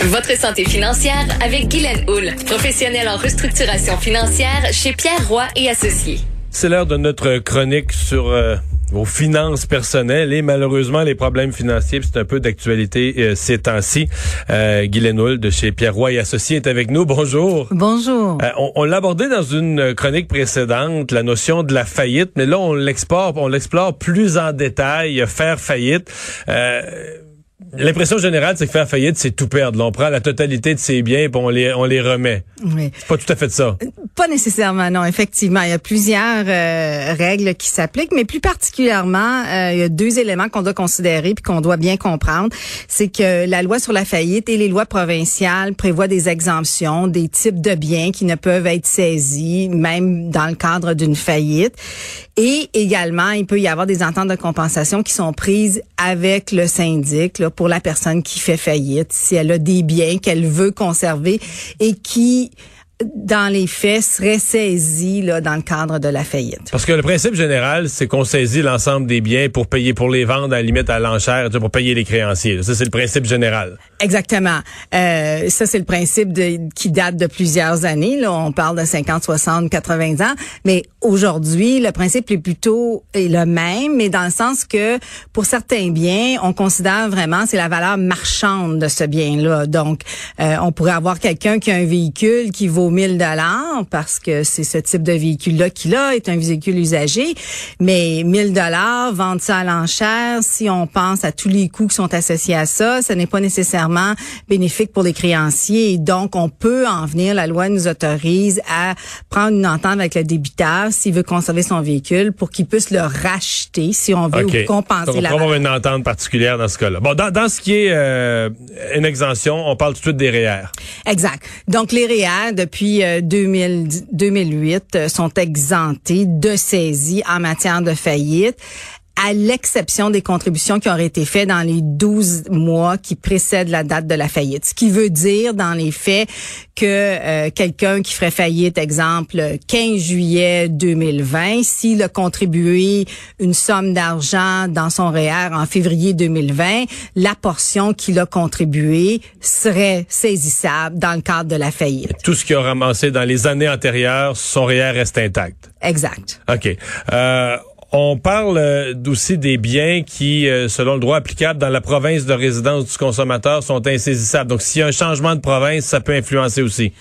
Votre santé financière avec Guylaine Houle, professionnelle en restructuration financière chez Pierre Roy et Associés. C'est l'heure de notre chronique sur euh, vos finances personnelles et malheureusement les problèmes financiers. C'est un peu d'actualité euh, ces temps-ci. Euh, Guylaine Houle de chez Pierre Roy et Associés est avec nous. Bonjour. Bonjour. Euh, on on l'a abordé dans une chronique précédente, la notion de la faillite, mais là on l'explore, on l'explore plus en détail, faire faillite. Euh, L'impression générale, c'est que faire faillite, c'est tout perdre. Là, on prend la totalité de ses biens et on les, on les remet. Oui. C'est pas tout à fait ça. Pas nécessairement, non. Effectivement, il y a plusieurs euh, règles qui s'appliquent, mais plus particulièrement, euh, il y a deux éléments qu'on doit considérer puis qu'on doit bien comprendre. C'est que la loi sur la faillite et les lois provinciales prévoient des exemptions, des types de biens qui ne peuvent être saisis, même dans le cadre d'une faillite. Et également, il peut y avoir des ententes de compensation qui sont prises avec le syndic là, pour la personne qui fait faillite, si elle a des biens qu'elle veut conserver et qui dans les faits, serait saisi là, dans le cadre de la faillite. Parce que le principe général, c'est qu'on saisit l'ensemble des biens pour payer, pour les vendre à la limite à l'enchère, pour payer les créanciers. Ça, c'est le principe général. Exactement. Euh, ça, c'est le principe de, qui date de plusieurs années. Là, on parle de 50, 60, 80 ans. Mais aujourd'hui, le principe est plutôt est le même, mais dans le sens que pour certains biens, on considère vraiment c'est la valeur marchande de ce bien-là. Donc, euh, on pourrait avoir quelqu'un qui a un véhicule qui vaut 1000 dollars parce que c'est ce type de véhicule-là qu'il a, est un véhicule usagé. Mais 1000 dollars, vendre ça à l'enchère, si on pense à tous les coûts qui sont associés à ça, ce n'est pas nécessairement bénéfique pour les créanciers. Et donc, on peut en venir, la loi nous autorise à prendre une entente avec le débiteur s'il veut conserver son véhicule pour qu'il puisse le racheter si on veut OK. ou compenser Donc, on la avoir une entente particulière dans ce cas-là. Bon, dans, dans ce qui est euh, une exemption, on parle tout de suite des REER. Exact. Donc les REER depuis euh, 2000 2008 euh, sont exemptés de saisie en matière de faillite à l'exception des contributions qui auraient été faites dans les 12 mois qui précèdent la date de la faillite. Ce qui veut dire, dans les faits, que euh, quelqu'un qui ferait faillite, exemple, 15 juillet 2020, s'il a contribué une somme d'argent dans son REER en février 2020, la portion qu'il a contribué serait saisissable dans le cadre de la faillite. Tout ce qu'il a ramassé dans les années antérieures, son REER reste intact. Exact. OK. Euh, on parle euh, aussi des biens qui, euh, selon le droit applicable dans la province de résidence du consommateur, sont insaisissables. Donc, s'il y a un changement de province, ça peut influencer aussi.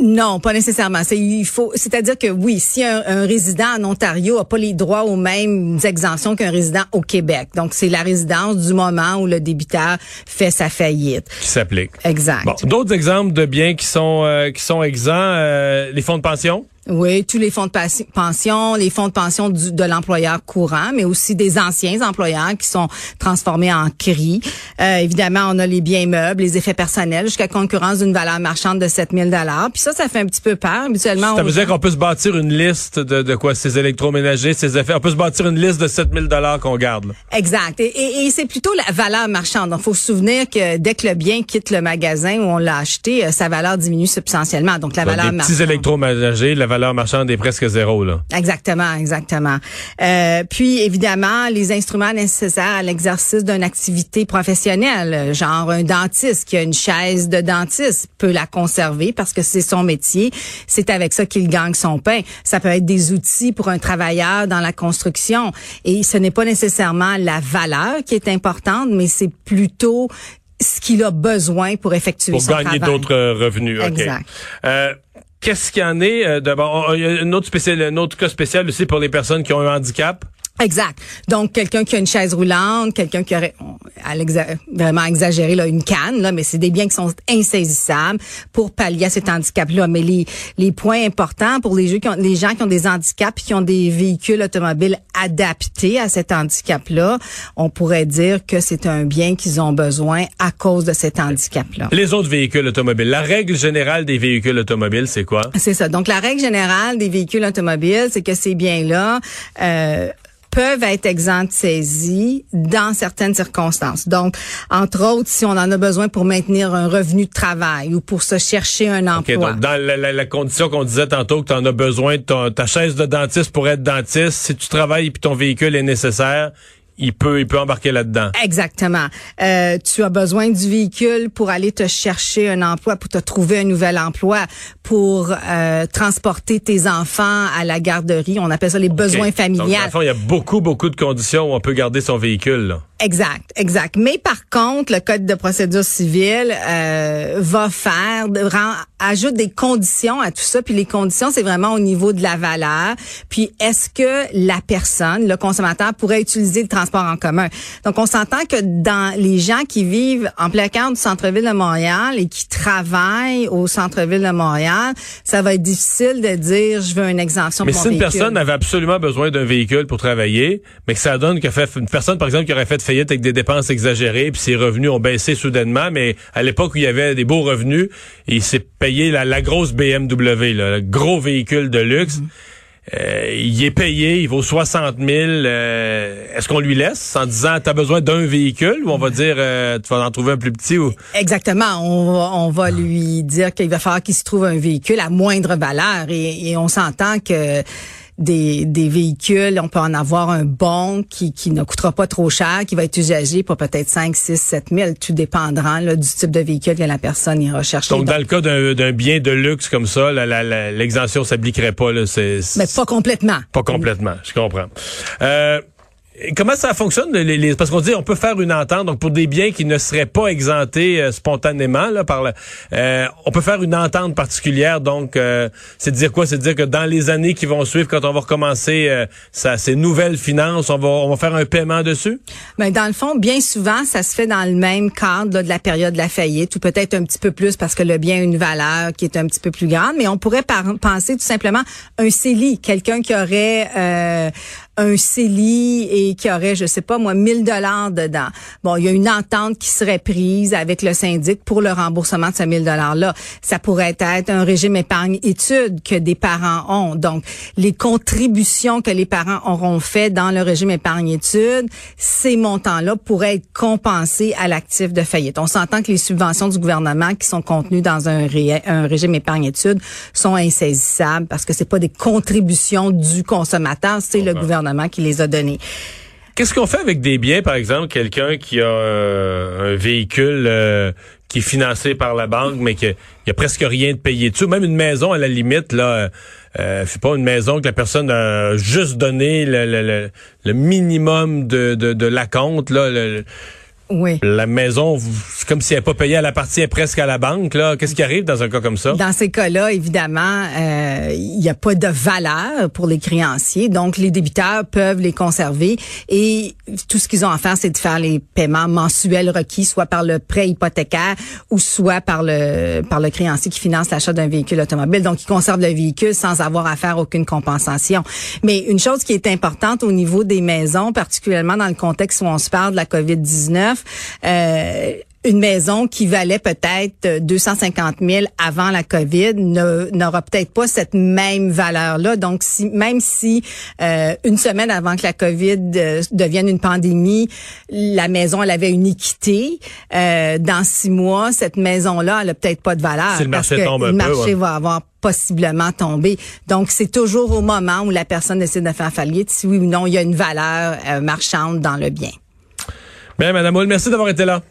Non, pas nécessairement. C'est il faut, c'est-à-dire que oui, si un, un résident en Ontario a pas les droits aux mêmes exemptions qu'un résident au Québec, donc c'est la résidence du moment où le débiteur fait sa faillite. Qui s'applique. Exact. Bon, d'autres exemples de biens qui sont euh, qui sont exempts, euh, les fonds de pension? Oui, tous les fonds de pension, les fonds de pension du- de l'employeur courant, mais aussi des anciens employeurs qui sont transformés en CRI. Euh, évidemment, on a les biens meubles, les effets personnels, jusqu'à concurrence d'une valeur marchande de 7000 dollars. Puis ça, ça fait un petit peu peur. Habituellement, Ça veut dire qu'on peut se bâtir une liste de, de quoi? Ces électroménagers, ces effets. On peut se bâtir une liste de 7000 dollars qu'on garde. là. Exact. Et, et- et c'est plutôt la valeur marchande. Donc, faut se souvenir que dès que le bien quitte le magasin où on l'a acheté, euh, sa valeur diminue substantiellement. Donc, la Donc, valeur des marchande. petits électroménagers, la valeur marchande est presque zéro là. Exactement, exactement. Euh, puis évidemment, les instruments nécessaires à l'exercice d'une activité professionnelle, genre un dentiste qui a une chaise de dentiste peut la conserver parce que c'est son métier, c'est avec ça qu'il gagne son pain. Ça peut être des outils pour un travailleur dans la construction et ce n'est pas nécessairement la valeur qui est importante, mais c'est plutôt ce qu'il a besoin pour effectuer Pour son gagner travail. d'autres euh, revenus. OK. Exact. Euh, Qu'est-ce qu'il y en est euh, de bon, Il y a autre un autre cas spécial aussi pour les personnes qui ont un handicap. Exact. Donc quelqu'un qui a une chaise roulante, quelqu'un qui aurait à vraiment exagéré là une canne là, mais c'est des biens qui sont insaisissables pour pallier à cet handicap là. Mais les les points importants pour les gens qui ont, les gens qui ont des handicaps qui ont des véhicules automobiles adaptés à cet handicap là, on pourrait dire que c'est un bien qu'ils ont besoin à cause de cet handicap là. Les autres véhicules automobiles. La règle générale des véhicules automobiles, c'est quoi? C'est ça. Donc, la règle générale des véhicules automobiles, c'est que ces biens-là euh, peuvent être exempts de saisie dans certaines circonstances. Donc, entre autres, si on en a besoin pour maintenir un revenu de travail ou pour se chercher un emploi. donc dans la, la- la condition qu'on disait tantôt que tu en as besoin de ton- ta chaise de dentiste pour être dentiste, si tu travailles et ton véhicule est nécessaire, il peut, il peut embarquer là-dedans. Exactement. Euh, tu as besoin du véhicule pour aller te chercher un emploi, pour te trouver un nouvel emploi, pour euh, transporter tes enfants à la garderie. On appelle ça les besoins familiaux. Donc, il y a beaucoup, beaucoup de conditions où on peut garder son véhicule. Là. Exact, exact. Mais par contre, le code de procédure civile euh, va faire, rend, ajoute des conditions à tout ça. Puis les conditions, c'est vraiment au niveau de la valeur. Puis est-ce que la personne, le consommateur, pourrait utiliser le transport en commun? Donc on s'entend que dans les gens qui vivent en plein cœur du centre-ville de Montréal et qui travaillent au centre-ville de Montréal, ça va être difficile de dire je veux une exemption. Mais pour si mon une véhicule. personne avait absolument besoin d'un véhicule pour travailler, mais que ça donne que fait une personne par exemple qui aurait fait faillite avec des dépenses exagérées, puis ses revenus ont baissé soudainement, mais à l'époque où il y avait des beaux revenus, il s'est payé la, la grosse BMW, là, le gros véhicule de luxe. Euh, il est payé, il vaut 60 000. euh, Est-ce qu'on lui laisse en disant t'as besoin d'un véhicule ou on va dire euh, tu vas en trouver un plus petit ou? Exactement. On va, on va lui dire qu'il va falloir qu'il se trouve un véhicule à moindre valeur et, et on s'entend que des, des véhicules, on peut en avoir un bon qui, qui ne coûtera pas trop cher, qui va être usagé pour peut-être 5, 6, 7 000, tout dépendra là, du type de véhicule que la personne ira chercher. donc dans le cas d'un bien de luxe comme ça, l'exemption s'appliquerait pas là, c'est Mais pas complètement. Pas complètement, je comprends. Euh, comment ça fonctionne les, les- parce qu'on dit on peut faire une entente donc pour des biens qui ne seraient pas exemptés euh, spontanément là par euh, on peut faire une entente particulière donc euh, c'est dire quoi? C'est dire que dans les années qui vont suivre quand on va recommencer ça, ces nouvelles finances on va on va faire un paiement dessus? Mais dans le fond, bien souvent, ça se fait dans le même cadre là, de la période de la faillite, ou peut-être un petit peu plus parce que le bien a une valeur qui est un petit peu plus grande. Mais on pourrait penser tout simplement un CELI, quelqu'un qui aurait un CELI et qui aurait, je sais pas moi, 1000 dollars dedans. Bon, il y a une entente qui serait prise avec le syndic pour le remboursement de ce 1000 dollars là. Ça pourrait être un régime épargne études que des parents ont. Donc, les contributions que les parents auront fait dans le régime épargne études, ces montants-là pourraient être compensés à l'actif de faillite. On s'entend que les subventions du gouvernement qui sont contenues dans un, ré- un régime épargne études sont insaisissables parce que c'est pas des contributions du consommateur, c'est le Comprends. Qu'est-ce qu'on fait avec des biens, par exemple, quelqu'un qui a euh, un véhicule euh, qui est financé par la banque, mais qu'il y a presque rien de payé dessus, même une maison à la limite, là, euh, euh, c'est pas une maison que la personne a juste donné le, le, le, minimum de, de, de la compte, là, Oui. la maison, c'est comme si elle n'est pas payée, elle appartient presque à la banque, là. Qu'est-ce qui arrive dans un cas comme ça? Dans ces cas-là, évidemment, euh, il n'y a pas de valeur pour les créanciers, donc les débiteurs peuvent les conserver et tout ce qu'ils ont à faire, c'est de faire les paiements mensuels requis, soit par le prêt hypothécaire ou soit par le par le créancier qui finance l'achat d'un véhicule automobile. Donc, ils conservent le véhicule sans avoir à faire aucune compensation. Mais une chose qui est importante au niveau des maisons, particulièrement dans le contexte où on se parle de la COVID-19, euh, une maison qui valait peut-être 250 000 avant la COVID ne- n'aura peut-être pas cette même valeur-là. Donc, si, même si euh, une semaine avant que la COVID euh, devienne une pandémie, la maison elle avait une équité, euh, dans six mois, cette maison-là, elle a peut-être pas de valeur. Si le parce marché que tombe un le peu, marché ouais. va avoir possiblement tombé. Donc, c'est toujours au moment où la personne décide de faire faillite, si oui ou non, il y a une valeur euh, marchande dans le bien. Bien, Madame merci d'avoir été là.